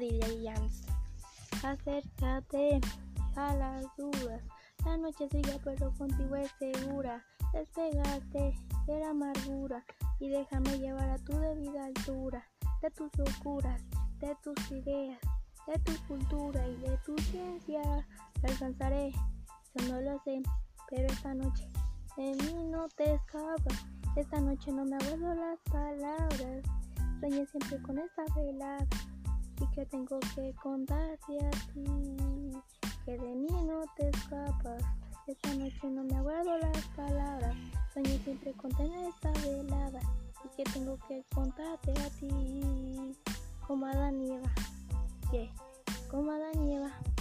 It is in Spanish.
Jans. Acércate a las dudas. La noche sigue pero contigo es segura. Despegate de la amargura y déjame llevar a tu debida altura. De tus locuras, de tus ideas, de tu cultura y de tu ciencia. Te alcanzaré, yo no lo sé, pero esta noche de mí no te escapas. Esta noche no me abuelo las palabras. Soñé siempre con esta velada y que tengo que contarte a ti. Que de mí no te escapas. Esta noche no me aguardo las palabras. Soñé siempre con tener esta velada y que tengo que contarte a ti. Como Adán y Eva. Yeah. Como Adán y Eva.